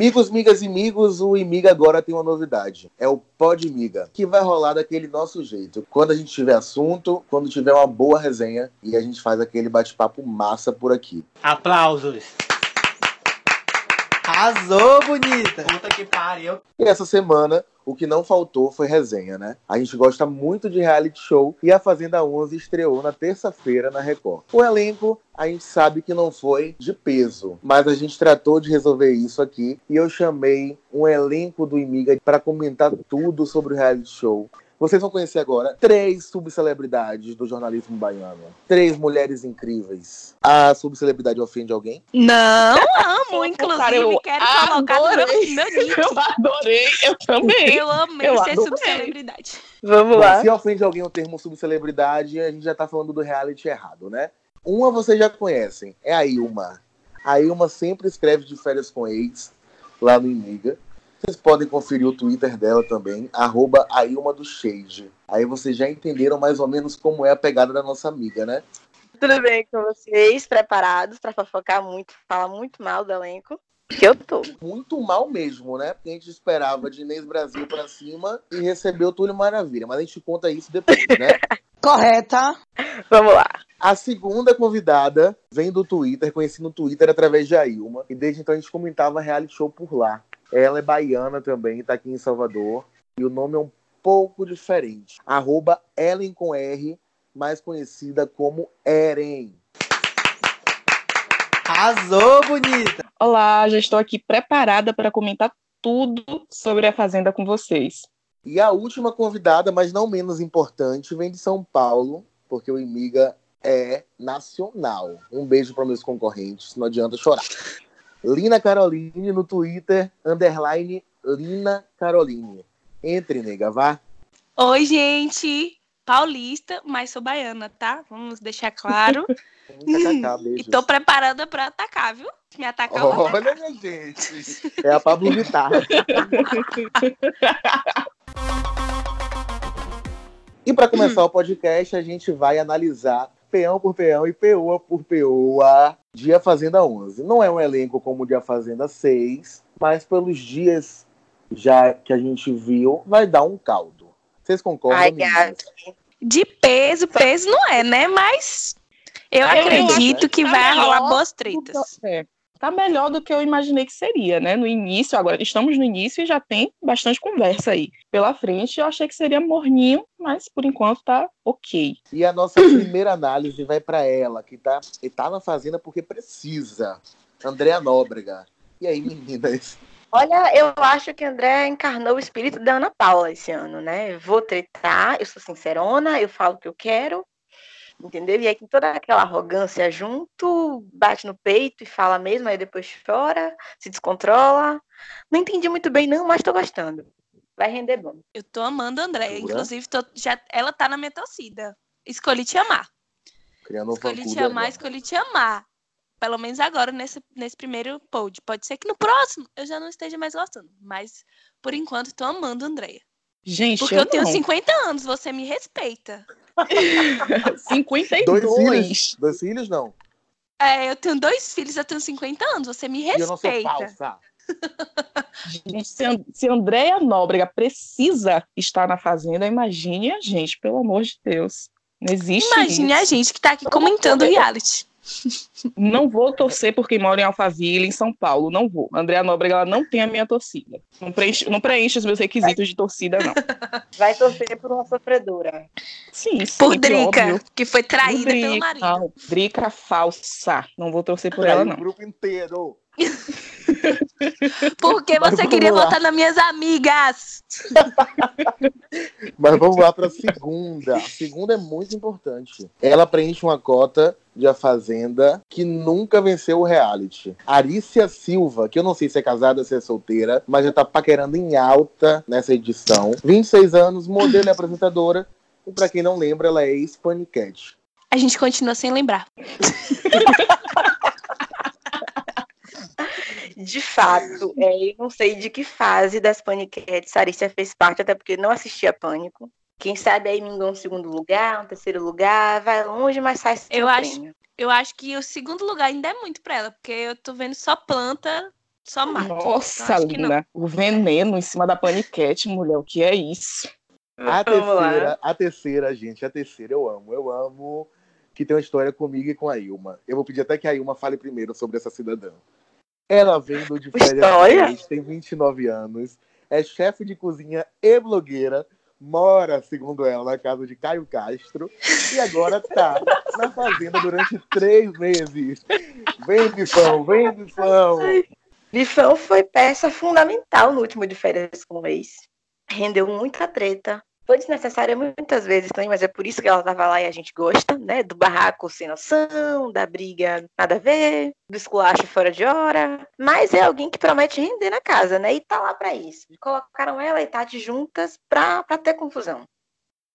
Migos, migas e migos, o Imiga agora tem uma novidade. É o Pod Miga, que vai rolar daquele nosso jeito. Quando a gente tiver assunto, quando tiver uma boa resenha, e a gente faz aquele bate-papo massa por aqui. Aplausos. Arrasou, bonita! Puta que pariu. E essa semana, o que não faltou foi resenha, né? A gente gosta muito de reality show e a Fazenda 11 estreou na terça-feira na Record. O elenco, a gente sabe que não foi de peso, mas a gente tratou de resolver isso aqui e eu chamei um elenco do Imiga para comentar tudo sobre o reality show. Vocês vão conhecer agora três subcelebridades do jornalismo baiano. Três mulheres incríveis. A subcelebridade ofende alguém? Não, amo. Inclusive, Cara, eu quero colocar no meu, nick. Eu adorei, eu também. Eu amei Eu ser adorei. subcelebridade. Vamos Bom, lá. se ofende alguém o termo subcelebridade, a gente já tá falando do reality errado, né? Uma vocês já conhecem, é a Ilma. A Ilma sempre escreve de férias com ex lá no Imiga. Vocês podem conferir o Twitter dela também, arroba a Ilma do Shade. Aí vocês já entenderam mais ou menos como é a pegada da nossa amiga, né? Tudo bem com vocês? Preparados pra fofocar muito, falar muito mal do elenco? Que eu tô. Muito mal mesmo, né? Porque a gente esperava de Inês Brasil pra cima e recebeu Túlio Maravilha. Mas a gente conta isso depois, né? Correta. Vamos lá. A segunda convidada vem do Twitter, conheci no Twitter através de Ailma. E desde então a gente comentava reality show por lá. Ela é baiana também, tá aqui em Salvador. E o nome é um pouco diferente. Arroba Ellen com R, mais conhecida como Eren. Arrasou, bonita. Olá, já estou aqui preparada para comentar tudo sobre a Fazenda com vocês. E a última convidada, mas não menos importante, vem de São Paulo, porque o Imiga é nacional. Um beijo para meus concorrentes, não adianta chorar. Lina Caroline no Twitter, underline Lina Caroline. Entre, nega, vá. Oi, gente. Paulista, mas sou baiana, tá? Vamos deixar claro. KKK, e beijos. tô preparada pra atacar, viu? Me atacar, atacar. Olha, minha gente. É a Pablo Vittar. e para começar o podcast, a gente vai analisar peão por peão e peoa por peoa de A Fazenda 11. Não é um elenco como o de A Fazenda 6, mas pelos dias já que a gente viu, vai dar um caldo. Vocês concordam? Ai. De peso, peso não é, né? Mas eu Eu acredito que vai rolar boas tretas. é, tá melhor do que eu imaginei que seria, né? No início, agora estamos no início e já tem bastante conversa aí. Pela frente, eu achei que seria morninho, mas por enquanto tá ok. E a nossa primeira análise vai para ela, que tá, e tá na Fazenda porque precisa. Andréa Nóbrega. E aí, meninas? Olha, eu acho que André encarnou o espírito da Ana Paula esse ano, né? Eu Vou tretar, eu sou sincerona, eu falo o que eu quero, entendeu? E aí com toda aquela arrogância junto, bate no peito e fala mesmo, aí depois chora, se descontrola. Não entendi muito bem não, mas tô gostando. Vai render bom. Eu tô amando a Andréia. Inclusive, tô- já, ela tá na minha torcida. Escolhi te amar. Criando Escolhi te amar, agora. escolhi te amar. Pelo menos agora, nesse, nesse primeiro pod. Pode ser que no próximo eu já não esteja mais gostando. Mas, por enquanto, tô amando a Andréia. Gente, Porque eu tenho não. 50 anos, você me respeita. 52. Dois filhos? Dois filhos, não. É, eu tenho dois filhos, eu tenho 50 anos, você me E eu não sou respeita. falsa. Gente, se, An- se Andréia Nóbrega precisa estar na Fazenda, imagine a gente, pelo amor de Deus. Não existe Imagine a isso. gente que tá aqui comentando o reality. Não vou torcer por quem mora em Alphaville, em São Paulo. Não vou. Andréa Nóbrega ela não tem a minha torcida. Não preenche, não preenche os meus requisitos de torcida, não. Vai torcer por uma sofredora. Sim, sim. Por que Drica, óbvio. que foi traída Drica, pelo marido. Não, Drica falsa. Não vou torcer por Traiu ela, o não. grupo inteiro. Porque você queria lá. votar nas minhas amigas. Mas vamos lá para a segunda. A segunda é muito importante. Ela preenche uma cota de A Fazenda que nunca venceu o reality. Arícia Silva, que eu não sei se é casada ou se é solteira, mas já tá paquerando em alta nessa edição. 26 anos, modelo e apresentadora. E pra quem não lembra, ela é ex-panicat. A gente continua sem lembrar. De fato, é, eu não sei de que fase das Paniquetes Arícia fez parte, até porque não assistia Pânico. Quem sabe aí mingou um segundo lugar, um terceiro lugar, vai longe, mas sai sem Eu acho- prêmio. Eu acho que o segundo lugar ainda é muito pra ela, porque eu tô vendo só planta Só mata. Nossa, Então, que não. Lina, o veneno em cima da paniquete, mulher, o que é isso? A Vamos lá. terceira, a terceira, gente, a terceira eu amo. Eu amo que tem uma história comigo e com a Ilma. Eu vou pedir até que a Ilma fale primeiro sobre essa cidadã. Ela vem do de férias tem 29 anos, é chefe de cozinha e blogueira, mora, segundo ela, na casa de Caio Castro e agora tá na fazenda durante três meses. Vem, Bifão, vem, Bifão. Bifão foi peça fundamental no último de férias com o ex. Rendeu muita treta. Foi desnecessária muitas vezes também, mas é por isso que ela tava lá e a gente gosta, né? Do barraco sem noção, da briga nada a ver, do esculacho fora de hora. Mas é alguém que promete render na casa, né? E tá lá pra isso. Colocaram ela e Tati juntas pra, pra ter confusão.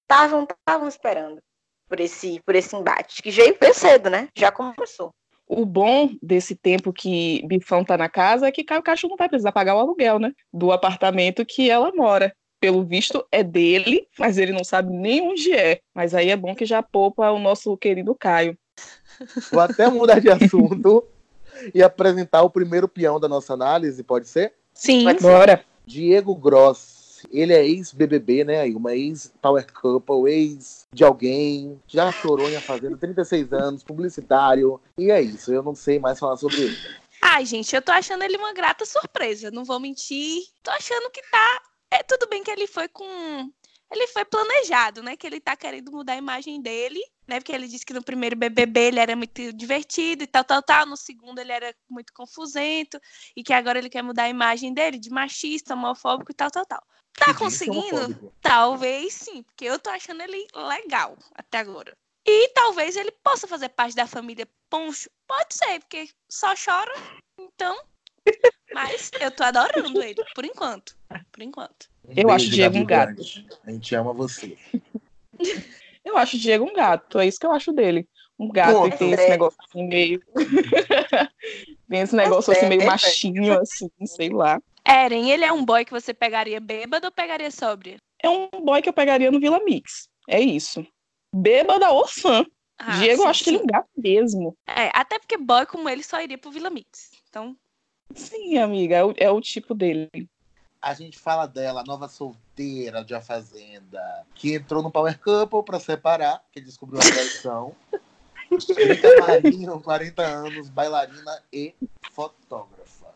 Estavam estavam esperando por esse, por esse embate, que veio cedo, né? Já começou. O bom desse tempo que Bifão tá na casa é que Caio Castro não vai precisar pagar o aluguel, né? Do apartamento que ela mora. Pelo visto, é dele, mas ele não sabe nem onde é. Mas aí é bom que já poupa o nosso querido Caio. Vou até mudar de assunto e apresentar o primeiro peão da nossa análise, pode ser? Sim. Bora. Diego Gross. Ele é ex-BBB, né? Uma ex-Power Couple, ex de alguém. Já chorou em A Fazenda, 36 anos, publicitário. E é isso, eu não sei mais falar sobre ele. Ai, gente, eu tô achando ele uma grata surpresa, não vou mentir. Tô achando que tá. É tudo bem que ele foi com. Ele foi planejado, né? Que ele tá querendo mudar a imagem dele, né? Porque ele disse que no primeiro BBB ele era muito divertido e tal, tal, tal. No segundo ele era muito confusento e que agora ele quer mudar a imagem dele de machista, homofóbico e tal, tal, tal. Tá Que disse conseguindo? Talvez sim, porque eu tô achando ele legal até agora. E talvez ele possa fazer parte da família Poncho. Pode ser, porque só chora, então. Mas eu tô adorando ele, por enquanto. Por enquanto. Um Eu acho o Diego um gato. Grande. A gente ama você. Eu acho o Diego um gato, é isso que eu acho dele. Um gato Pô, e tem esse André. negócio assim meio. tem esse negócio assim meio André. machinho, assim, sei lá. Eren, ele é um boy que você pegaria bêbado ou pegaria sóbria? É um boy que eu pegaria no Vila Mix. É isso. Bêbada ou fã. Ah, Diego, eu sim, acho que ele é um gato mesmo. É, até porque boy como ele só iria pro Vila Mix. Então, Sim, amiga, é o, é o tipo dele. A gente fala dela, a nova solteira de A Fazenda, que entrou no Power Couple pra separar, que descobriu a traição. Rita Marinho, 40 anos, bailarina e fotógrafa.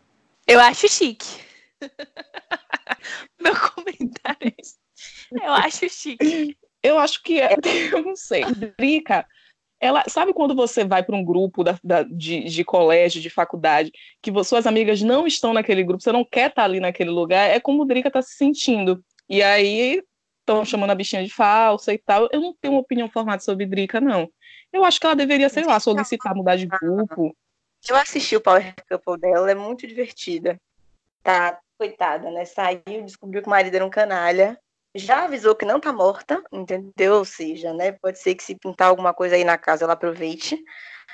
eu acho chique. Meu comentário é esse. Eu acho chique. Eu acho que é. Eu não sei. Drica, ela. Sabe quando você vai para um grupo da, da- de, de colégio, de faculdade, que suas amigas não estão naquele grupo, você não quer estar ali naquele lugar? É como o Drica tá se sentindo. E aí estão chamando a bichinha de falsa e tal. Eu não tenho uma opinião formada sobre Drica, não. Eu acho que ela deveria, sei lá, solicitar mudar de grupo. Eu assisti o Power Couple dela, ela é muito divertida. Tá, coitada, né? Saiu, descobriu que o marido era um canalha. Já avisou que não tá morta, entendeu? Ou seja, né? Pode ser que se pintar alguma coisa aí na casa, ela aproveite.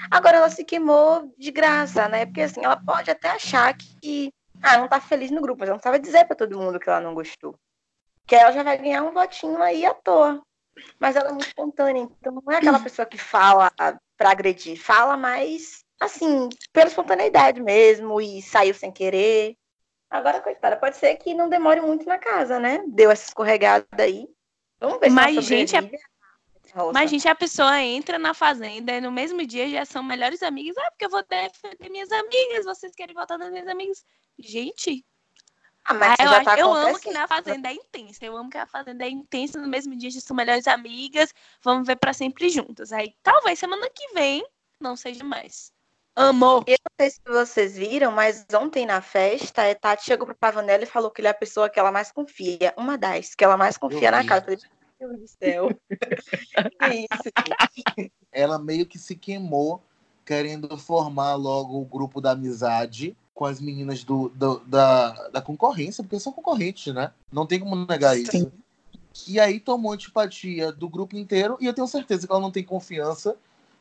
Agora ela se queimou de graça, né? Porque assim, ela pode até achar que ah, não tá feliz no grupo, mas ela não precisava dizer pra todo mundo que ela não gostou. Que ela já vai ganhar um votinho aí à toa. Mas ela é muito espontânea, então não é aquela pessoa que fala pra agredir, fala mais assim, pela espontaneidade mesmo, e saiu sem querer. Agora, coitada, pode ser que não demore muito na casa, né? Deu essa escorregada aí. Vamos ver se Mas, gente, é-. Roça. Mas, gente, a pessoa entra na fazenda e no mesmo dia já são melhores amigas. Ah, porque eu vou defender minhas amigas, vocês querem votar nas minhas amigas. Gente, Ah, mas ah, eu, tá eu amo que na fazenda é intensa. Eu amo que a fazenda é intensa. No mesmo dia já são melhores amigas. Vamos ver pra sempre juntas. Aí talvez semana que vem não seja mais. Amor. Eu não sei se vocês viram, mas ontem na festa, a Tati chegou pro Pavanelli e falou que ele é a pessoa que ela mais confia. Uma das que ela mais confia Eu na vi. casa. Meu Deus do céu. isso? Ela meio que se queimou querendo formar logo o grupo da amizade com as meninas do, do- da, da concorrência, porque são concorrentes, né? Não tem como negar isso. Sim. E aí tomou antipatia do grupo inteiro e eu tenho certeza que ela não tem confiança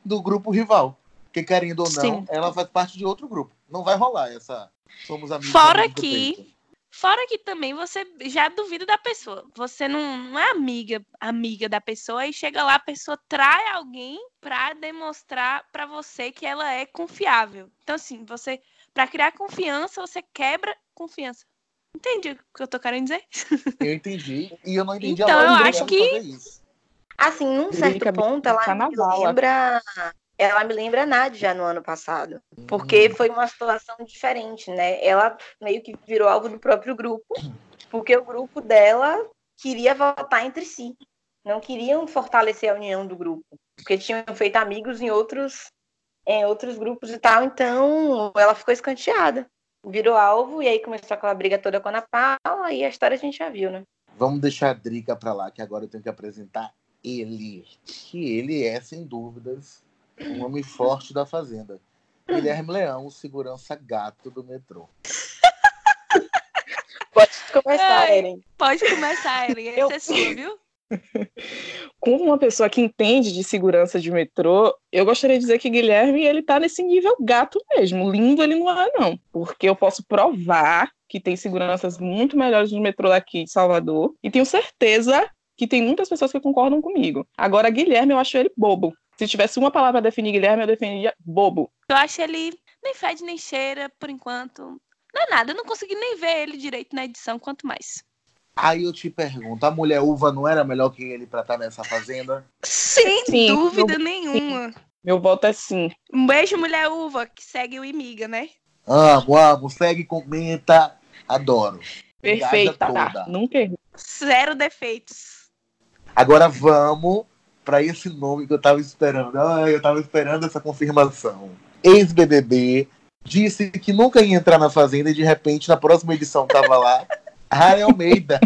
do grupo rival. Porque, querendo ou não, Sim. ela faz parte de outro grupo. Não vai rolar essa. Somos amigos. Fora amigos que-. Fora que também você já duvida da pessoa. Você não, não é amiga, amiga da pessoa e chega lá, a pessoa trai alguém pra demonstrar pra você que ela é confiável. Então, assim, você, pra criar confiança, você quebra confiança. Entende o que eu tô querendo dizer? Eu entendi. E eu não entendi Então, a eu lógica acho dela que-. Assim, num certo ponto, ela me lembra. Ela me lembra a Nádia no ano passado. Porque Hum. foi uma situação diferente, né? Ela meio que virou alvo do próprio grupo, porque o grupo dela queria votar entre si. Não queriam fortalecer a união do grupo, porque tinham feito amigos em outros, em outros grupos e tal, então ela ficou escanteada. Virou alvo e aí começou aquela briga toda com a Ana Paula e a história a gente já viu, né? Vamos deixar a Drica pra lá, que agora eu tenho que apresentar ele. Que ele é, sem dúvidas, um homem forte da Fazenda. Guilherme Leão, o segurança gato do metrô. Pode começar. Eren. Pode começar, Ellen. Eu- Essa é sua, viu? Como uma pessoa que entende de segurança de metrô, eu gostaria de dizer que Guilherme ele tá nesse nível gato mesmo. Lindo ele não é, não. Porque eu posso provar que tem seguranças muito melhores no metrô daqui de Salvador. E tenho certeza que tem muitas pessoas que concordam comigo. Agora, Guilherme, eu acho ele bobo. Se tivesse uma palavra para definir Guilherme, eu definiria bobo. Eu acho ele nem fede nem cheira, por enquanto. Não é nada, eu não consegui nem ver ele direito na edição, quanto mais. Aí eu te pergunto, a mulher uva não era melhor que ele pra estar nessa fazenda? Sem Sim, dúvida eu- nenhuma. Meu voto é sim. Um beijo, mulher uva, que segue o Imiga, né? Amo, amo, segue, comenta, adoro. Perfeita, tá? Nunca errei. Zero defeitos. Agora vamos pra esse nome que eu tava esperando. Ai, eu tava esperando essa confirmação. Ex-BBB disse que nunca ia entrar na Fazenda e de repente na próxima edição tava lá. Harry Almeida.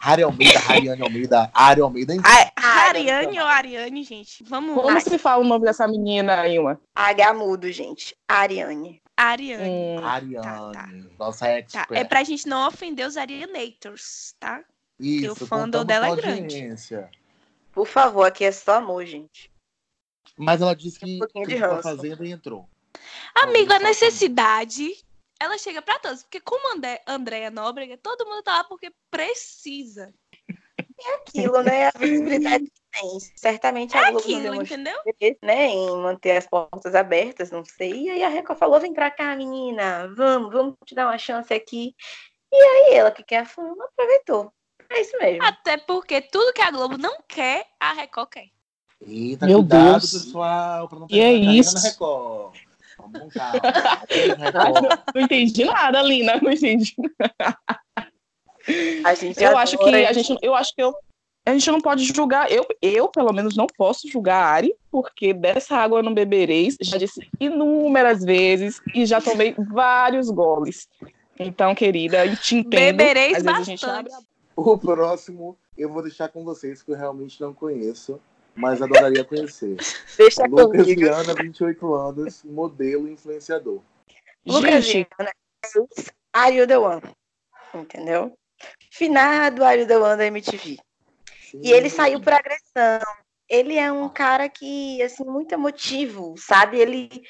Harry Almeida, Hariane Almeida, Harry Almeida. Ah, Ariane ou Ariane, gente? Vamos Como lá. se fala o nome dessa menina, Ilma? H mudo, gente. Ariane. Ariane. Hum, Ariane, tá. nossa Tá, expert. é pra gente não ofender os Arianators, tá? Isso, o fandom dela é grande. audiência. Por favor, aqui é só amor, gente. Mas ela disse que Um de foi pra ranço. Fazenda e entrou. Amigo, a Então, necessidade, ela chega pra todos. Porque como André, Andréia Nóbrega, todo mundo tá lá porque precisa. Aquilo, né? A visibilidade que tem. Certamente a É Globo aquilo, entendeu? né, em manter as portas abertas, não sei. E aí a Record falou: vem pra cá, menina, vamos, vamos te dar uma chance aqui. E aí ela, que quer a fama, aproveitou. É isso mesmo. Até porque tudo que a Globo não quer, a Record quer. Eita, Meu cuidado, Deus. pessoal, pra não E é isso? na Record. Vamos. Record. Não entendi nada, Lina. Não entendi. A gente Eu acho que a gente, eu acho que eu, a gente não pode julgar. Eu, eu pelo menos não posso julgar a Ari, porque dessa água eu não bebereis. Já disse inúmeras vezes e já tomei vários goles. Então, querida, eu te entendo. Bebereis bastante. O próximo eu vou deixar com vocês, que eu realmente não conheço, mas adoraria conhecer. Deixa Lucas comigo. Viana, 28 anos, modelo influenciador. Lucas Gente, Viana, Are You The One? Entendeu? Finado Are You The One da MTV. E ele saiu por agressão. Ele é um cara que, assim, muito emotivo, sabe? Ele.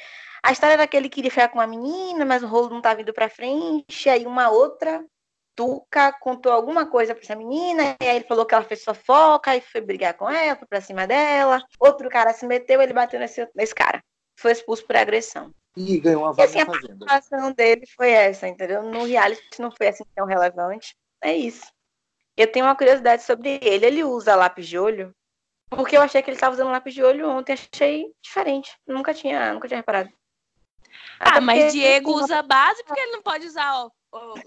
A história era que ele queria ficar com uma menina, mas o rolo não estava indo pra frente. Aí uma outra Tuca contou alguma coisa pra essa menina, e aí ele falou que ela fez fofoca, aí foi brigar com ela, foi pra cima dela. Outro cara se meteu, ele bateu nesse, nesse cara. Foi expulso por agressão. E ganhou uma E vaga assim, na a Fazenda. participação dele foi essa, entendeu? No reality não foi assim tão relevante. É isso. Eu tenho uma curiosidade sobre ele. Ele usa lápis de olho? Porque eu achei que ele estava usando lápis de olho ontem. Achei diferente. Nunca tinha, nunca tinha reparado. Ah, Até mas Diego usa base porque ele não pode usar, ó,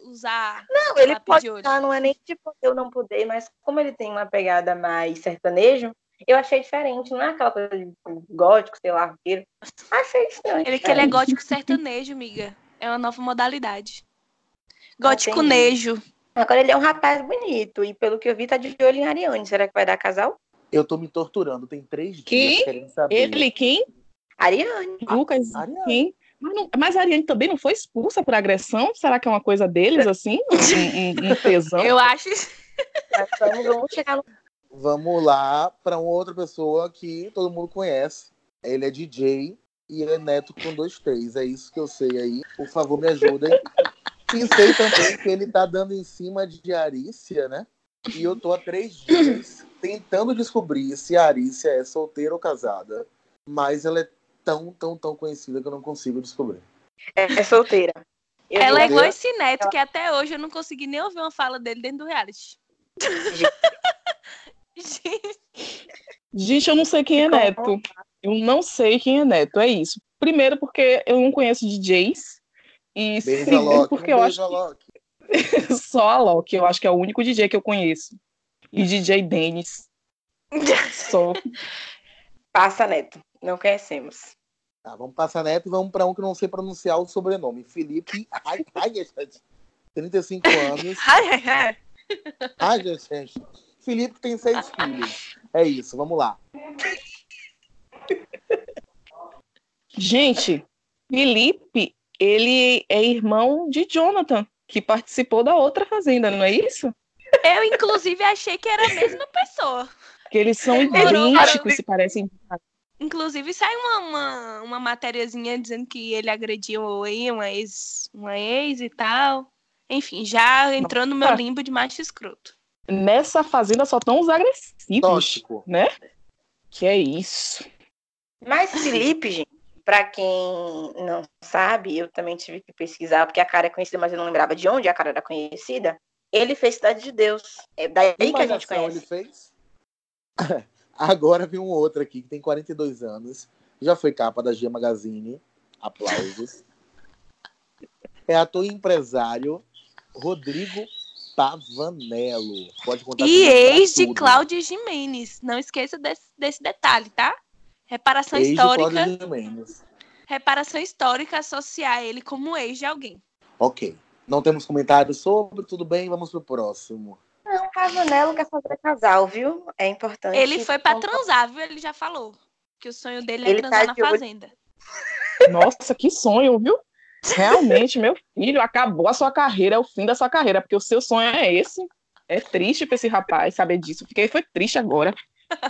usar Não, ele pode usar, não é nem de poder ou não poder, mas como ele tem uma pegada mais sertanejo, eu achei diferente. Não é aquela coisa de gótico, sei lá, roqueiro. Achei estranho. Ele que ele é gótico sertanejo, amiga. É uma nova modalidade. Gótico nejo. Agora ele é um rapaz bonito. E pelo que eu vi, tá de olho em Ariane. Será que vai dar casal? Eu tô me torturando, tem três Quem? dias querendo saber. ele quem? Ariane. Lucas, Ariane. quem? Mas, não- mas a Ariane também não foi expulsa por agressão? Será que é uma coisa deles, assim? Um, um- um tesão? Eu acho. Mas vamos, vamos chegar no Vamos lá pra uma outra pessoa que todo mundo conhece. Ele é DJ e é neto com dois T's. É isso que eu sei aí. Por favor, me ajudem. Pensei também que ele tá dando em cima de Arícia, né? E eu tô há três dias tentando descobrir se a Arícia é solteira ou casada. Mas ela é tão, tão, tão conhecida que eu não consigo descobrir. É, é solteira. Eu Ela é esse neto, que até hoje eu não consegui nem ouvir uma fala dele dentro do reality. Gente, Gente, eu não sei quem é Neto. Eu não sei quem é Neto, é isso. Primeiro porque eu não conheço DJs. E Beijo segundo porque um eu acho que só a Loki, eu acho que é o único DJ que eu conheço. E DJ Dennis. Só. Passa, Neto. Não conhecemos. Tá, vamos passar neto e vamos para um que não sei pronunciar o sobrenome. Felipe Ai- Aigeset, 35 anos. Aigeset. Felipe tem seis filhos. É isso, vamos lá. Gente, Felipe, ele é irmão de Jonathan, que participou da outra fazenda, não é isso? eu inclusive achei que era a mesma pessoa. Que eles são idênticos, se parecem. Inclusive saiu uma, uma, uma matériazinha dizendo que ele agrediu aí uma ex, uma ex e tal. Enfim, já entrou no meu limbo de macho escroto. Nessa fazenda só estão os agressivos, Tóxico. né? Que é isso. Mas Felipe, gente, pra quem não sabe, eu também tive que pesquisar, porque a cara é conhecida, mas eu não lembrava de onde a cara era conhecida. Ele fez Cidade de Deus. É daí Que que a gente conhece. ele fez? Agora vem um outro aqui que tem 42 anos. Já foi capa da G Magazine. Aplausos. É ator e empresário Rodrigo Pavanello. Pode contar E ex de. Cláudia Jimenez. Não esqueça desse, desse detalhe, tá? Reparação Ex de histórica. Cláudio Gimenez. Reparação histórica associar ele como ex de alguém. Ok. Não temos comentários sobre, tudo bem, vamos pro próximo. Não, Pavanello quer fazer casal, viu? É importante. Ele foi pra transar, viu? Ele já falou. Que o sonho dele é Ele transar tá na de fazenda. Nossa, que sonho, viu? Realmente, meu filho, acabou a sua carreira, é o fim da sua carreira, porque o seu sonho é esse. É triste pra esse rapaz saber disso. Fiquei foi triste agora.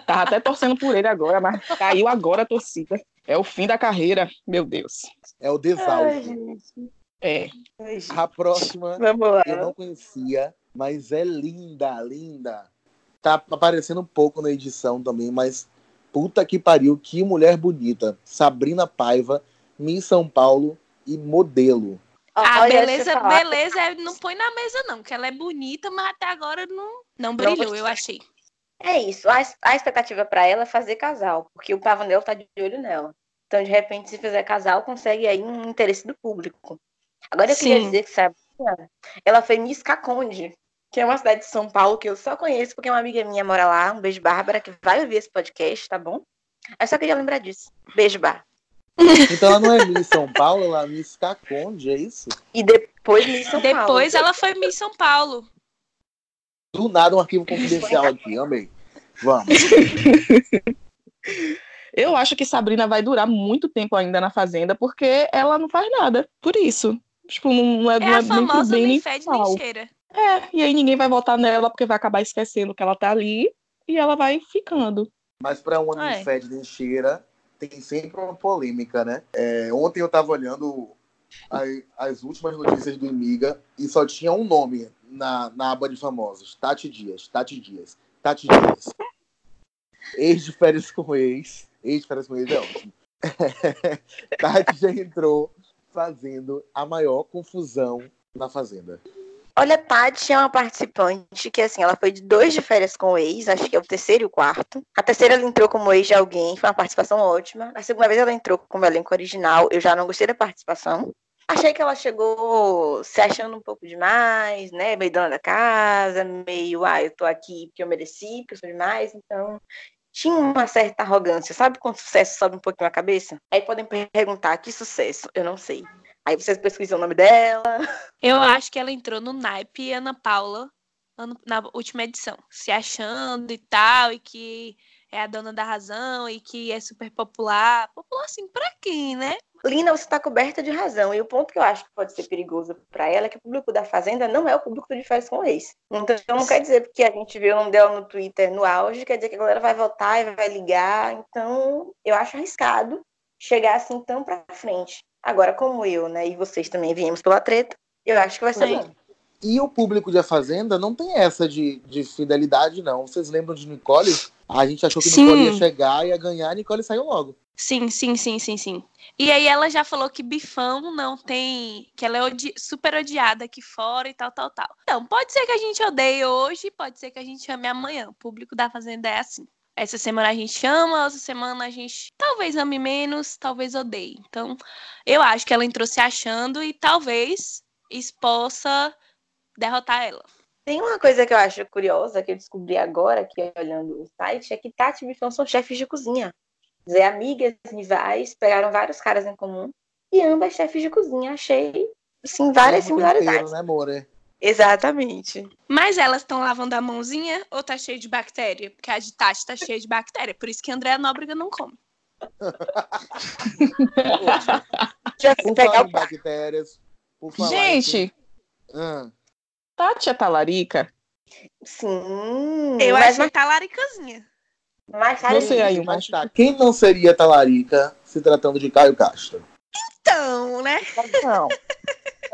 Tava até torcendo por ele agora, mas caiu agora a torcida. É o fim da carreira, meu Deus. É o Ai, gente. É. Ai. A próxima Vamos lá. eu não conhecia, mas é linda, linda. Tá aparecendo um pouco na edição também, mas puta que pariu, que mulher bonita. Sabrina Paiva, Miss São Paulo e modelo. Ó, A olha, deixa eu beleza, beleza é- não põe na mesa, não, que ela é bonita, mas até agora não, não brilhou, eu achei. É isso. A, a expectativa pra ela é fazer casal, porque o Pavanello tá de olho nela. Então, de repente, se fizer casal, consegue aí um interesse do público. Agora, eu queria Sim. dizer que, sabe, ela foi Miss Caconde, que é uma cidade de São Paulo que eu só conheço porque uma amiga minha mora lá. Um beijo, Bárbara, que vai ouvir esse podcast, tá bom? Eu só queria lembrar disso. Beijo, Bárbara. Então ela não é Miss São Paulo, ela é Miss Caconde, é isso? E depois Miss São Paulo. Depois ela foi Miss São Paulo. Do nada um arquivo confidencial aqui, amei. Vamos. Eu acho que Sabrina vai durar muito tempo ainda na Fazenda, porque ela não faz nada. Por isso. Tipo, não, é, É não é a pro famosa nem nem fede nem cheira. É, e aí ninguém vai votar nela porque vai acabar esquecendo que ela tá ali e ela vai ficando. Mas para uma Ah, é. Fed nem cheira, tem sempre uma polêmica, né? É, ontem eu tava olhando as, as últimas notícias do Imiga e só tinha um nome na, na aba de famosos: Tati Dias, Tati Dias, Tati Dias. Ex de férias com ex. Ex de férias com ex é ótimo. Tati já entrou fazendo a maior confusão na Fazenda. Olha, Tati é uma participante que, assim, ela foi de dois de férias com o ex, acho que é o terceiro e o quarto. A terceira ela entrou como ex de alguém, foi uma participação ótima. A segunda vez ela entrou como elenco original, eu já não gostei da participação. Achei que ela chegou se achando um pouco demais, né? Meio dona da casa, meio, ah, eu tô aqui porque eu mereci, porque eu sou demais, então. Tinha uma certa arrogância, sabe quando o sucesso sobe um pouquinho a cabeça? Aí podem perguntar que sucesso, eu não sei. Aí vocês pesquisam o nome dela, Eu acho que ela entrou no naipe Ana Paula na última edição, se achando e tal, e que é a dona da razão e que é super popular. Popular assim, pra quem, né? Lina, você está coberta de razão. E o ponto que eu acho que pode ser perigoso para ela é que o público da Fazenda não é o público de férias com ex. Então não quer dizer porque a gente vê o nome dela no Twitter no auge, quer dizer que a galera vai votar e vai ligar. Então eu acho arriscado chegar assim tão para frente. Agora, como eu, né, e vocês também viemos pela treta, Eu acho que vai ser Sim. bom. E o público de A Fazenda não tem essa de, de fidelidade, não. Vocês lembram de Nicole? A gente achou que Sim. Nicole ia chegar, ia ganhar, a Nicole saiu logo. Sim, sim, sim, sim, sim. E aí ela já falou que Bifão não tem. que ela é odi- super odiada aqui fora e tal, tal, tal. Então, pode ser que a gente odeie hoje, pode ser que a gente ame amanhã. O público da Fazenda é assim. Essa semana a gente ama, essa semana a gente talvez ame menos, talvez odeie. Então, eu acho que ela entrou se achando e talvez isso possa derrotar ela. Tem uma coisa que eu acho curiosa, que eu descobri agora, aqui olhando o site, é que Tati e Bifão são chefes de cozinha. Quer dizer, amigas, rivais, pegaram vários caras em comum e ambas chefes de cozinha. Achei, assim, várias similaridades. né? Exatamente. Mas elas estão lavando a mãozinha ou tá cheio de bactéria? Porque a de Tati tá cheia de bactéria. Por isso que a Andréa Nóbrega não come. Já se pegar o bactérias, Gente, Ah, Tati é talarica? Sim. Eu mas achei talaricazinha. mais tarde. Você aí, mas tá, quem não seria talarica se tratando de Caio Castro? Então, né? Não.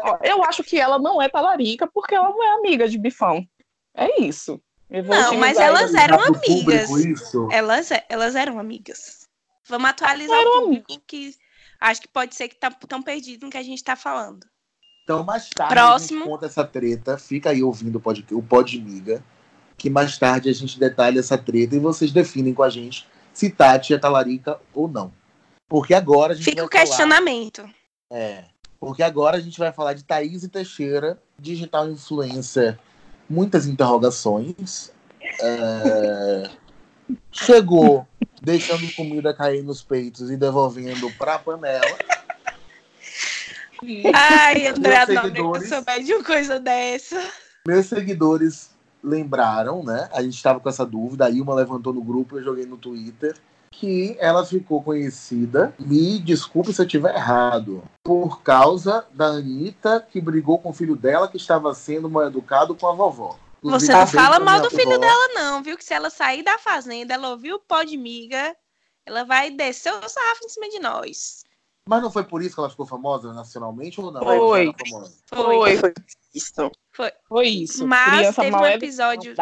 Ó, Eu acho que ela não é talarica porque ela não é amiga de Bifão. É isso. Não, mas elas eram pro amigas. público? Elas, elas eram amigas. Vamos atualizar Eram o público, que acho que pode ser que tá tão perdido no que a gente tá falando. Então, mais tarde Próximo. a gente conta essa treta. Fica aí ouvindo o pod, o pod Miga. Que mais tarde a gente detalha essa treta e vocês definem com a gente se Tati é talarica ou não. Porque agora a gente Fica o vai falar... questionamento. É. Porque agora a gente vai falar de Thaís e Teixeira, digital influencer, muitas interrogações. É, Chegou deixando comida cair nos peitos e devolvendo pra panela. Ai, André eu souber de uma coisa dessa. Meus seguidores lembraram, né? A gente estava com essa dúvida, a Ilma levantou no grupo, eu joguei no Twitter, que ela ficou conhecida, me desculpe se eu estiver errado, por causa da Anitta, que brigou com o filho dela, que estava sendo mal educado com a vovó. Você não fala mal do filho vovó. dela, não, viu? Que se ela sair da fazenda, ela ouvir o pó de miga, ela vai descer o sarrafo em cima de nós. Mas não foi por isso que ela ficou famosa nacionalmente ou não? Foi. Era famosa? Foi, Foi isso. foi isso. Mas Criança teve um episódio-.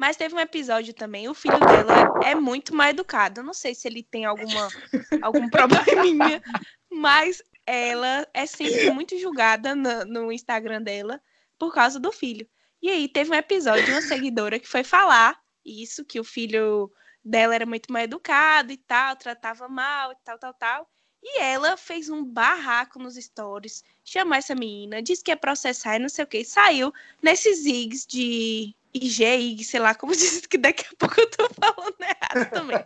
Mas teve um episódio também, o filho dela é muito mal educado. Eu não sei se ele tem alguma, algum probleminha, mas ela é sempre muito julgada no, no Instagram dela por causa do filho. E aí teve um episódio de uma seguidora que foi falar isso, que o filho dela era muito mal educado e tal, tratava mal e tal, tal, tal. E ela fez um barraco nos stories, chamou essa menina, disse que ia processar e não sei o que, saiu nesses zigs de IG, sei lá como diz, que daqui a pouco eu tô falando errado também.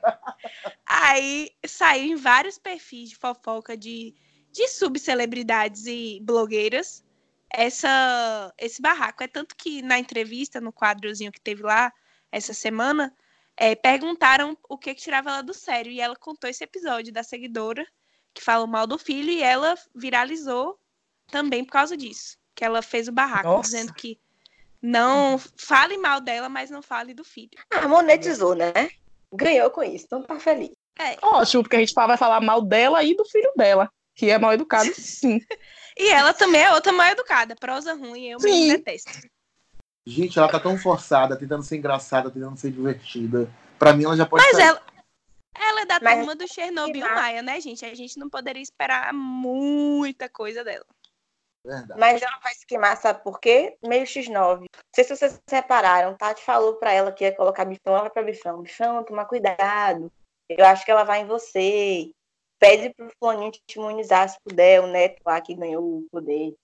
Aí saiu em vários perfis de fofoca de, de subcelebridades e blogueiras essa, esse barraco. É tanto que na entrevista, no quadrozinho que teve lá essa semana, é, perguntaram o que, que tirava ela do sério. E ela contou esse episódio da seguidora que falou mal do filho e ela viralizou também por causa disso. Que ela fez o barraco, Nossa. dizendo que não fale mal dela, mas não fale do filho. Ah, monetizou, né? Ganhou com isso, então tá feliz. É. Ótimo, porque a gente vai falar mal dela e do filho dela, que é mal educado, sim. E ela também é outra mal educada, prosa ruim, eu Sim. me detesto. Gente, ela tá tão forçada, tentando ser engraçada, tentando ser divertida. Pra mim, ela já pode Mas sair. ela, ela é da Mas- turma do Chernobyl Maia, né, gente? A gente não poderia esperar muita coisa dela. Verdade. Mas ela vai se queimar, sabe por quê? Meio X9. Não sei se vocês repararam, Tati falou pra ela que ia colocar bifão, ela vai pra bifão. Bifão, toma cuidado. Eu acho que ela vai em você. Pede pro Floninho te imunizar se puder, o neto lá que ganhou o poder.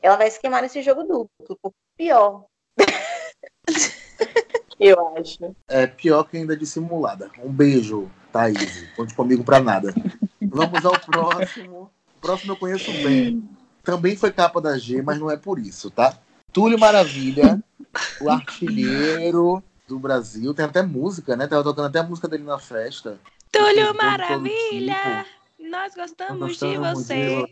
Ela vai se queimar nesse jogo duplo, por pior. Eu acho. É pior que ainda dissimulada. Um beijo, Thaís. Conte comigo pra nada. Vamos ao próximo. O próximo eu conheço bem. Também foi capa da G, mas não é por isso, tá? Túlio Maravilha, o artilheiro do Brasil. Tem até música, né? Tava tocando até a música dele na festa. Túlio Maravilha! Nós gostamos, Nós de gostamos você.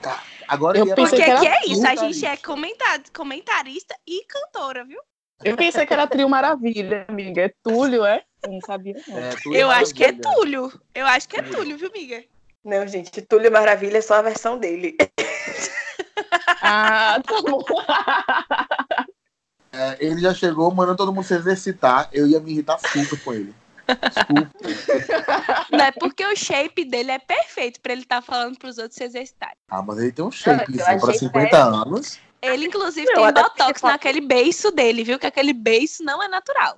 Tá. Agora Eu ia pensei que que é isso, a gente é comentar- comentarista e cantora, viu? Eu pensei que era Trio Maravilha, amiga. É Túlio, é? Eu não sabia, não. É, Eu acho que é Maravilha. Túlio. Eu acho que é Túlio, viu, miga? Não, gente, Túlio Maravilha é só a versão dele. Ah, tá bom. É, ele já chegou mandando todo mundo se exercitar. Eu ia me irritar super com ele. Desculpa. Não é porque o shape dele é perfeito pra ele estar falando pros outros se exercitarem. Ah, mas ele tem um eu shapezinho achei pra 50 péssimo. anos. Ele, inclusive, Meu, tem botox naquele beiço dele, viu? Que aquele beiço não é natural.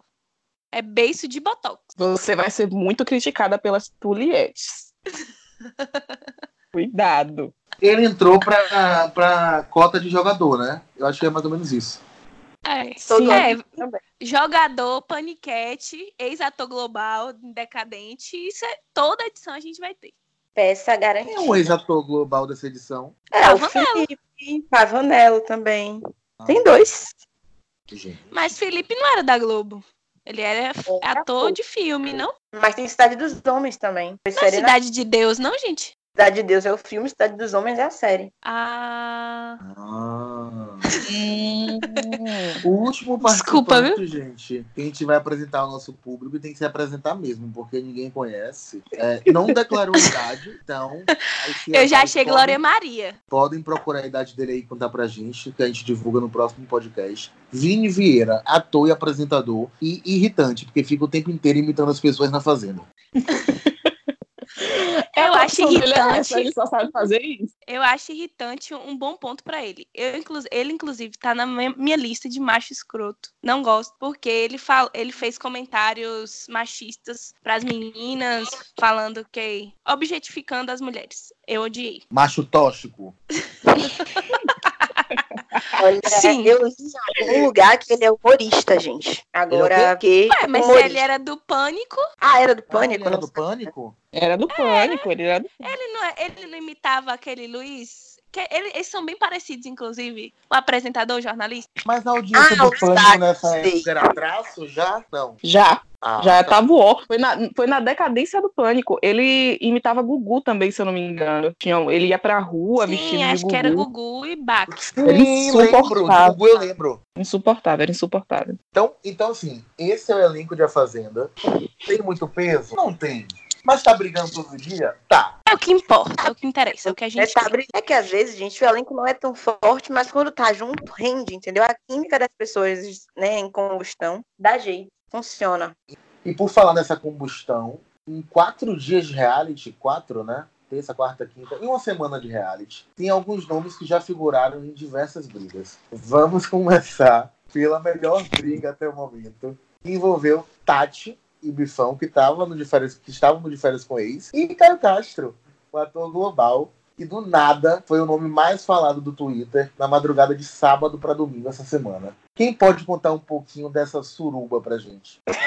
É beiço de botox. Você vai ser muito criticada pelas tulietes. Cuidado. Ele entrou pra, pra cota de jogador, né? Eu acho que é mais ou menos isso. É. Todo. É, também. jogador, paniquete, ex-ator global, decadente. Isso é toda edição a gente vai ter. Peça Quem garantida. é o ex-ator global dessa edição? É, o Pavanello. Felipe, Pavanello também. Ah. Tem dois. Gente. Mas Felipe não era da Globo. Ele era Era ator de filme, não? Mas tem Cidade dos Homens também. Não é na- Cidade de Deus, não, gente? Cidade de Deus é o filme, Cidade dos Homens é a série. Ah. Ah. Hum. O último Desculpa, participante, gente, que a gente vai apresentar ao nosso público tem que se apresentar mesmo, porque ninguém conhece. É, não declarou idade, então. Eu já achei podem- Glória Maria. Podem procurar a idade dele aí e contar pra gente, que a gente divulga no próximo podcast. Vini Vieira, ator e apresentador, e irritante, porque fica o tempo inteiro imitando as pessoas na fazenda. Eu acho é irritante. essa, Ele só sabe fazer isso. Eu acho irritante um bom ponto pra ele. Eu, inclu ele, inclusive, tá na minha minha lista de macho escroto. Não gosto, porque ele, fala, ele fez comentários machistas pras meninas, falando que. objetificando as mulheres. Eu odiei. Macho tóxico. Olha, Sim. eu li em algum lugar que ele é humorista, gente. Agora, que. Ué, mas se humorista. ele era do pânico, Ah, era do Ah, Pânico? ele era do Pânico? Era do pânico, ele era do ele não, é- ele não imitava aquele Luiz. Que ele- eles são bem parecidos, inclusive. O apresentador, o jornalista. Mas a audiência Ah, do Pânico destaque, nessa época era traço já? Não. Já, Ah, já tá. tava o ó. Foi na, foi na decadência do pânico. Ele imitava Gugu também, se eu não me engano. Tinha, ele ia pra rua Sim, vestido de acho Gugu. que era Gugu e Sim, lembro. insuportável. Gugu eu lembro. Insuportável, era insuportável. Então, então, assim, esse é o elenco de A Fazenda. Tem muito peso? Não tem. Mas tá brigando todo dia? Tá. É o que importa, é o que interessa, é o que a É, gente tá quer. bri- é que às vezes, gente, o elenco não é tão forte, mas quando tá junto, rende, entendeu? A química das pessoas, né, em combustão, dá jeito, funciona. E por falar nessa combustão, em quatro dias de reality, quatro, né? Terça, quarta, quinta, em uma semana de reality, tem alguns nomes que já figuraram em diversas brigas. Vamos começar pela melhor briga até o momento, que envolveu Tati e Bifão, que, tava no de férias, que estavam no de férias com ex, e Caio Castro, o ator global, que do nada foi o nome mais falado do Twitter na madrugada de sábado para domingo essa semana. Quem pode contar um pouquinho dessa suruba pra gente?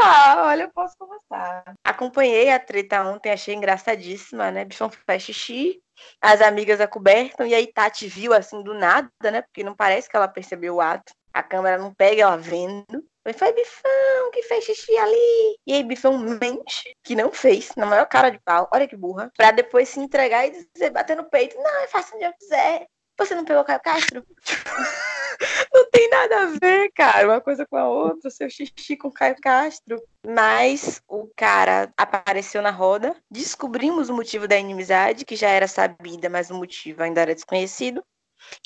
começar, olha, eu posso começar. Acompanhei a treta ontem, achei engraçadíssima, né? Bichão faz xixi, as amigas acobertam, e aí Tati viu assim do nada, né? Porque não parece que ela percebeu o ato. A câmera não pega ela vendo. Foi, foi Bifão que fez xixi ali. E aí Bifão mente que não fez, na maior cara de pau, olha que burra, pra depois se entregar e dizer, bater no peito, não, é fácil onde eu quiser. Você não pegou Caio Castro? não tem nada a ver, cara, uma coisa com a outra, seu xixi com Caio Castro. Mas o cara apareceu na roda, descobrimos o motivo da inimizade, que já era sabida, mas o motivo ainda era desconhecido.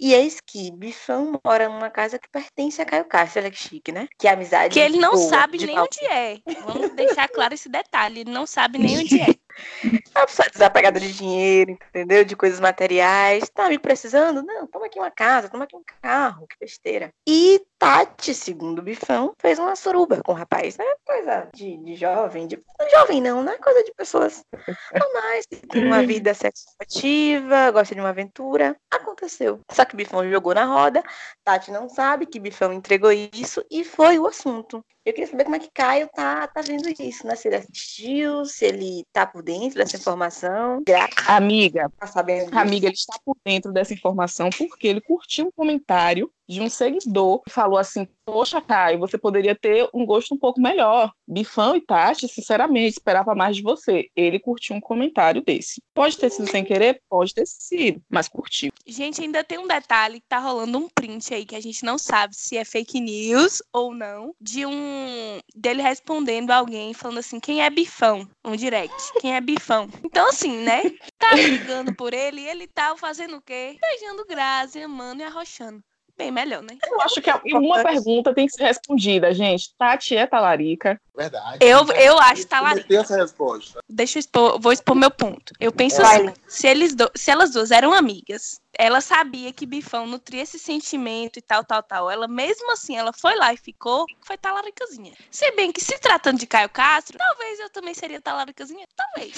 E eis que Bifão mora numa casa que pertence a Caio Castro, olha que chique, né? Que amizade. Que ele não boa, sabe nem onde é. Vamos deixar claro esse detalhe. Ele não sabe nem onde é. Uma pessoa desapegada de dinheiro, entendeu? De coisas materiais. Tá me precisando? Não, toma aqui uma casa, toma aqui um carro, que besteira. E Tati, segundo o Bifão, fez uma suruba com o rapaz. É coisa de, de jovem, de. Jovem não, né? Coisa de pessoas normais, que tem uma vida sexuativa, gosta de uma aventura. Aconteceu. Só que Bifão jogou na roda, Tati não sabe que Bifão entregou isso e foi o assunto. Eu queria saber como é que Caio tá, tá vendo isso, né? Se ele assistiu, se ele tá por dentro dessa informação. Amiga, tá sabendo disso. amiga, ele está por dentro dessa informação porque ele curtiu um comentário de um seguidor que falou assim: Poxa, Caio, você poderia ter um gosto um pouco melhor. Bifão e Tati, sinceramente, esperava mais de você. Ele curtiu um comentário desse. Pode ter sido sem querer? Pode ter sido, mas curtiu. Gente, ainda tem um detalhe que tá rolando um print aí que a gente não sabe se é fake news ou não, de um dele respondendo alguém falando assim: "Quem é Bifão?" Um direct. Quem é Bifão? Então assim, né? Tá ligando por ele ele tá fazendo o quê? Beijando Grazi, amando e arrochando. Bem melhor, né? Eu acho que uma pergunta tem que ser respondida, gente. Tati é talarica. Verdade. Eu, eu acho talarica. Tem essa resposta. Deixa eu expor, vou expor meu ponto. Eu penso Vai. assim, se, eles do- se elas duas eram amigas, ela sabia que Bifão nutria esse sentimento e tal, tal, tal. Ela, mesmo assim, ela foi lá e ficou, foi talaricazinha. Se bem que se tratando de Caio Castro, talvez eu também seria talaricazinha, talvez.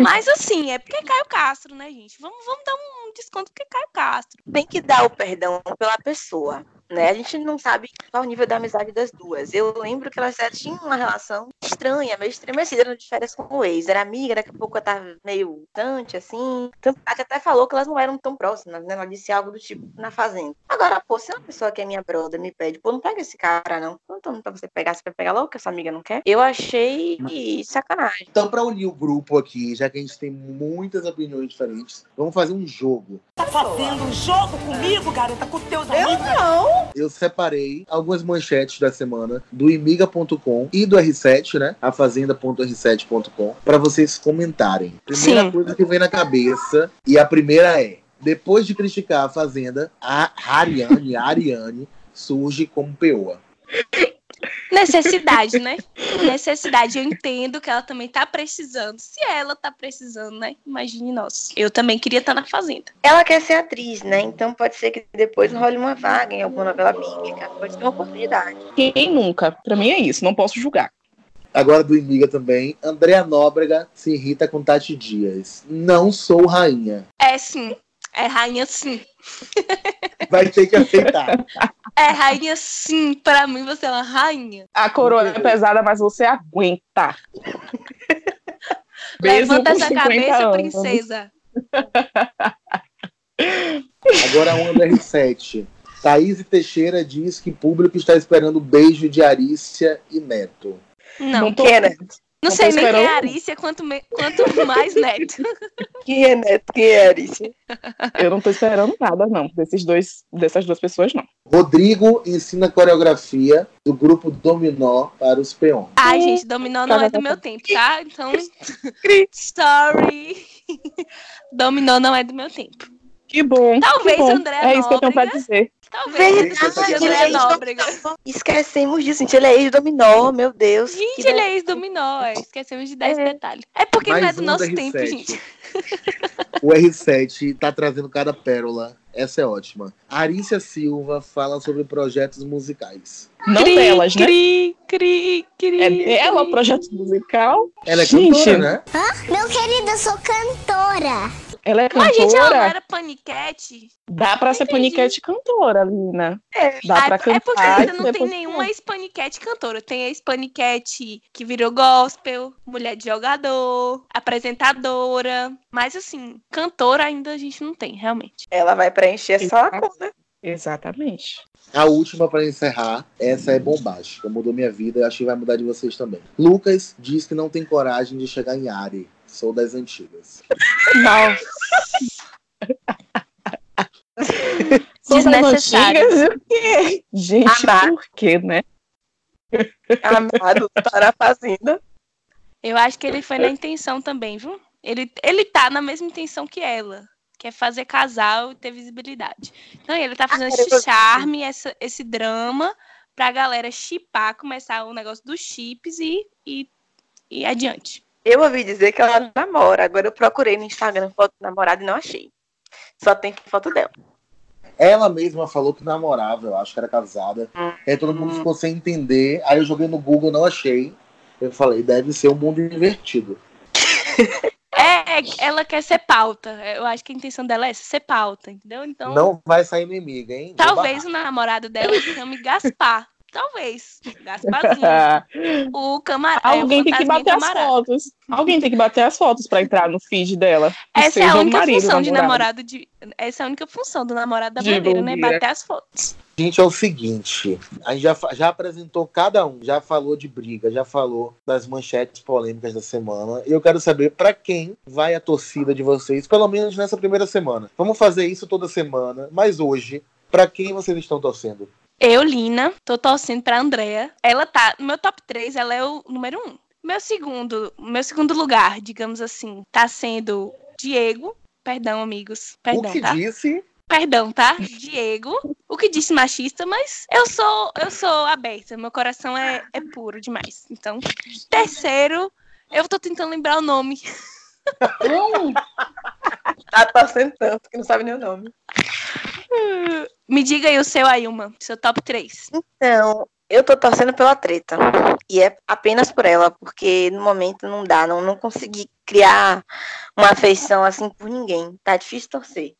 Mas assim, é porque é Caio Castro, né, gente? Vamos, vamos dar um desconto é Caio Castro. Tem que dar o perdão pela pessoa. Né? A gente não sabe qual o nível da amizade das duas. Eu lembro que elas já tinham uma relação estranha, meio estremecida no de férias com o ex. Era amiga, daqui a pouco ela tava meio distante, assim. Tanto até falou que elas não eram tão próximas, né? Ela disse algo do tipo na fazenda. Agora, pô, se uma pessoa que é minha brother me pede, pô, não pega esse cara, não. Não tô pra você pegar, você vai pegar logo que essa amiga não quer. Eu achei sacanagem. Então, pra unir o grupo aqui, já que a gente tem muitas opiniões diferentes, vamos fazer um jogo. Fazendo um jogo comigo, garota, com teus amigos. Eu separei algumas manchetes da semana do imiga.com e do R7, né? A fazenda.r7.com, para vocês comentarem. Primeira Sim. coisa que vem na cabeça, e a primeira é: depois de criticar a Fazenda, a Ariane, a Ariane surge como peoa. Necessidade, né? Necessidade. Eu entendo que ela também tá precisando. Se ela tá precisando, né? Imagine nós. Eu também queria estar na fazenda. Ela quer ser atriz, né? Então pode ser que depois role uma vaga em alguma novela bíblica. Pode ser uma oportunidade. Quem nunca? Pra mim é isso, não posso julgar. Agora do Imiga também, Andréa Nóbrega se irrita com Tati Dias. Não sou rainha. É sim. É rainha sim. Vai ter que aceitar. É rainha sim. Pra mim você é uma rainha. A coroa é pesada, mas você aguenta. Mesmo Levanta essa 50 cabeça, anos. princesa. Agora um do R7. Thaís Teixeira diz que público está esperando o beijo de Arícia e Neto. Não, Não tô- Quem é Neto? não tô sei nem quem é. Arícia, quanto, me- quanto mais neto. Quem é Neto? Quem é Arícia? Eu não tô esperando nada, não, desses dois, dessas duas pessoas, não. Rodrigo ensina coreografia do grupo Dominó para os peões. Ai, gente, dominó não é do meu tempo, tá? Então, sorry. Dominó não é do meu tempo. Que bom. Talvez que bom. André É isso que eu tenho pra Nóbrega. dizer. Talvez. Verdade, ele é Nóbrega. ex-dominó. Esquecemos disso, gente. Ele é ex-dominó, meu Deus. Gente, Que ele é ex-dominó, é. esquecemos de dar esse detalhe. É porque não é Mais do um nosso do tempo, R7. gente. O R7 tá trazendo cada pérola. Essa é ótima. Arícia Silva fala sobre projetos musicais. Não Cri, delas, né? Cri, cri, cri. É dela o projeto musical. Ela é Gente, cantora, né? Meu querido, eu sou cantora. Ela é Mas, gente, ela não cantora. era paniquete. Dá pra ser Entendi. paniquete cantora, Lina. É. Dá pra Ah, cantar. é porque ainda não tem nenhuma ex-paniquete cantora. Tem ex-paniquete que virou gospel, mulher de jogador, apresentadora. Mas, assim, cantora ainda a gente não tem, realmente. Ela vai preencher essa lacuna. Exatamente. A última para encerrar, essa é bombástica, mudou minha vida e acho que vai mudar de vocês também. Lucas diz que não tem coragem de chegar em Ari. Sou das antigas. Não. São das Desnecessário. antigas, o quê? Gente, Amar. por quê, né? Amado, tá na fazenda. Eu acho que ele foi na intenção também, viu? Ele, ele tá na mesma intenção que ela. Que é fazer casal e ter visibilidade. Então ele tá fazendo cara, eu esse charme, essa, esse drama, pra galera chipar, começar o negócio dos chips e, e, e adiante. Eu ouvi dizer que ela namora. Agora eu procurei no Instagram foto do namorado e não achei. Só tem foto dela. Ela mesma falou que namorava, eu acho que era casada. Hum. Aí todo mundo ficou sem entender. Aí eu joguei no Google, não achei. Eu falei, deve ser um mundo invertido. É, ela quer ser pauta. Eu acho que a intenção dela é essa, ser pauta, entendeu? Então, Não vai sair inimiga, hein? Talvez o namorado dela se chame Gaspar. Talvez. Gasparzinho. O camarada. Alguém tem que bater as fotos. Alguém tem que bater as fotos pra entrar no feed dela. Essa é a única marido, função de namorado. namorado de. Essa é a única função do namorado da De bandeira, né? Bater as fotos. Gente, é o seguinte, a gente já, já apresentou cada um, já falou de briga, já falou das manchetes polêmicas da semana. E eu quero saber pra quem vai a torcida de vocês, pelo menos nessa primeira semana. Vamos fazer isso toda semana, mas hoje, pra quem vocês estão torcendo? Eu, Lina, tô torcendo pra Andrea. Ela tá no meu top 3, ela é o número 1. Meu segundo, meu segundo lugar, digamos assim, tá sendo Diego. Perdão, amigos. Perdão, o que tá? disse? Perdão, tá? Diego. O que disse machista, mas eu sou eu sou aberta. Meu coração é, é puro demais. Então, terceiro, eu tô tentando lembrar o nome. Hum. Tá torcendo tanto que não sabe nem o nome. Me diga aí o seu, Ailma. Seu top 3. Então, eu tô torcendo pela treta. E é apenas por ela, porque no momento não dá, não, não consegui criar uma afeição assim por ninguém. Tá difícil torcer.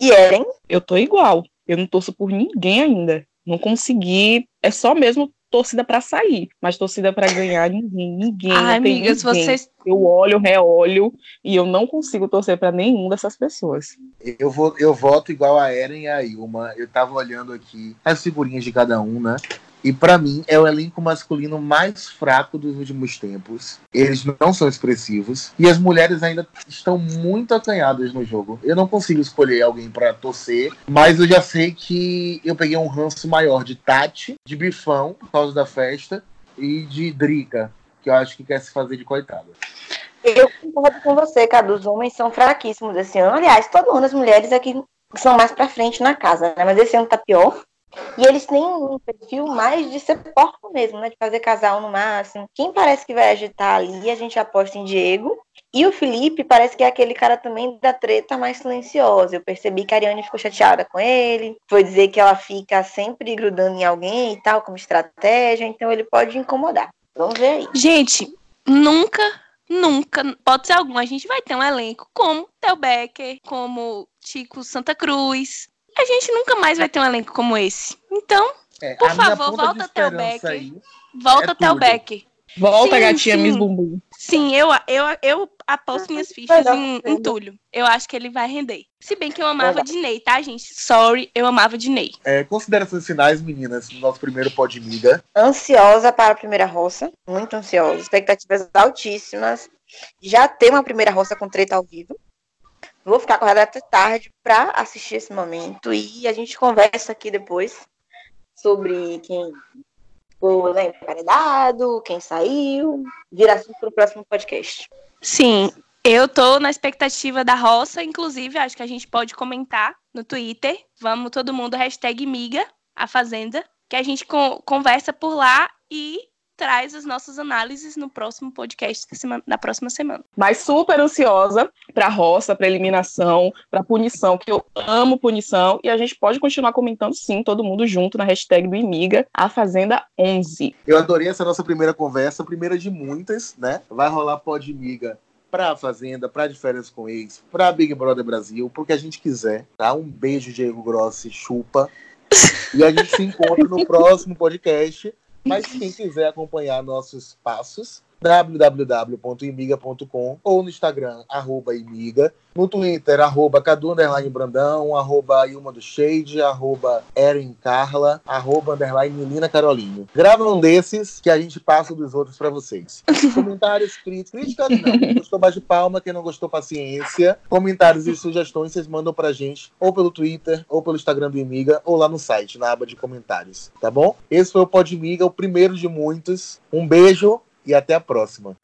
E Eren, Eu tô igual. Eu não torço por ninguém ainda. Não consegui. É só mesmo torcida pra sair. Mas torcida pra ganhar, ninguém. Ninguém. Ai, não tem amigas, ninguém. vocês. Eu olho, reolho. E eu não consigo torcer pra nenhum dessas pessoas. Eu, vou, eu voto igual a Eren e a Ilma. Eu tava olhando aqui as figurinhas de cada um, né? E pra mim é o elenco masculino mais fraco dos últimos tempos. Eles não são expressivos. E as mulheres ainda estão muito acanhadas no jogo. Eu não consigo escolher alguém pra torcer. Mas eu já sei que eu peguei um ranço maior de Tati, de Bifão, por causa da festa, e de Drica, que eu acho que quer se fazer de coitada. eu concordo com você, Cadu. Os homens são fraquíssimos esse ano. Aliás, todo ano as mulheres aqui são mais pra frente na casa, né? Mas esse ano tá pior. E eles têm um perfil mais de ser porco mesmo, né? De fazer casal no máximo. Quem parece que vai agitar ali, a gente aposta em Diego. E o Felipe parece que é aquele cara também da treta mais silenciosa. Eu percebi que a Ariane ficou chateada com ele. Foi dizer que ela fica sempre grudando em alguém e tal, como estratégia. Então ele pode incomodar. Vamos ver aí. Gente, nunca, nunca, pode ser algum, a gente vai ter um elenco como Theo Becker, como Chico Santa Cruz. A gente nunca mais vai ter um elenco como esse. Então, É, Por favor, volta, esperança Becker. aí volta É Theo tudo. Becker. Volta, Sim, gatinha sim. Miss Bumbum. Sim, eu, eu, eu aposto minhas fichas em, em. Túlio. Eu acho que ele vai render. Se bem que eu amava Dinei, tá, gente? Sorry, eu amava Dinei. É, considerações finais, meninas, no nosso primeiro pod miga. ansiosa para a primeira roça, muito ansiosa, expectativas altíssimas. Já tem uma primeira roça com treta ao vivo. Vou ficar acordada até tarde para assistir esse momento e a gente conversa aqui depois sobre quem foi né, emparedado, quem saiu, vira assunto para o próximo podcast. Sim, eu tô na expectativa da roça, inclusive, acho que a gente pode comentar no Twitter. Vamos todo mundo, hashtag miga, a Fazenda, que a gente con- conversa por lá e traz as nossas análises no próximo podcast da, semana, da próxima semana. Mas super ansiosa pra roça, pra eliminação, pra punição, que eu amo punição. E a gente pode continuar comentando sim, todo mundo junto na hashtag do Imiga, a Fazenda 11. Eu adorei essa nossa primeira conversa, primeira de muitas, né? Vai rolar pod miga pra Fazenda, pra De Férias com Ex, pra Big Brother Brasil, porque a gente quiser, tá? Um beijo, Diego Grossi, chupa. E a gente se encontra no próximo podcast. Mas quem quiser acompanhar nossos passos, www.imiga.com ou no Instagram, arroba imiga, no Twitter, arroba Cadu Underline Brandão, arroba Ilma do Shade, arroba Erin Carla, arroba Underline Menina Carolinho. Grava um desses que a gente passa dos outros pra vocês. Comentários, críticas, críticas não. Quem gostou bate palma, quem não gostou paciência. Comentários e sugestões vocês mandam pra gente ou pelo Twitter, ou pelo Instagram do Imiga, ou lá no site, na aba de comentários, tá bom? Esse foi o Pod Miga, o primeiro de muitos. Um beijo e até a próxima.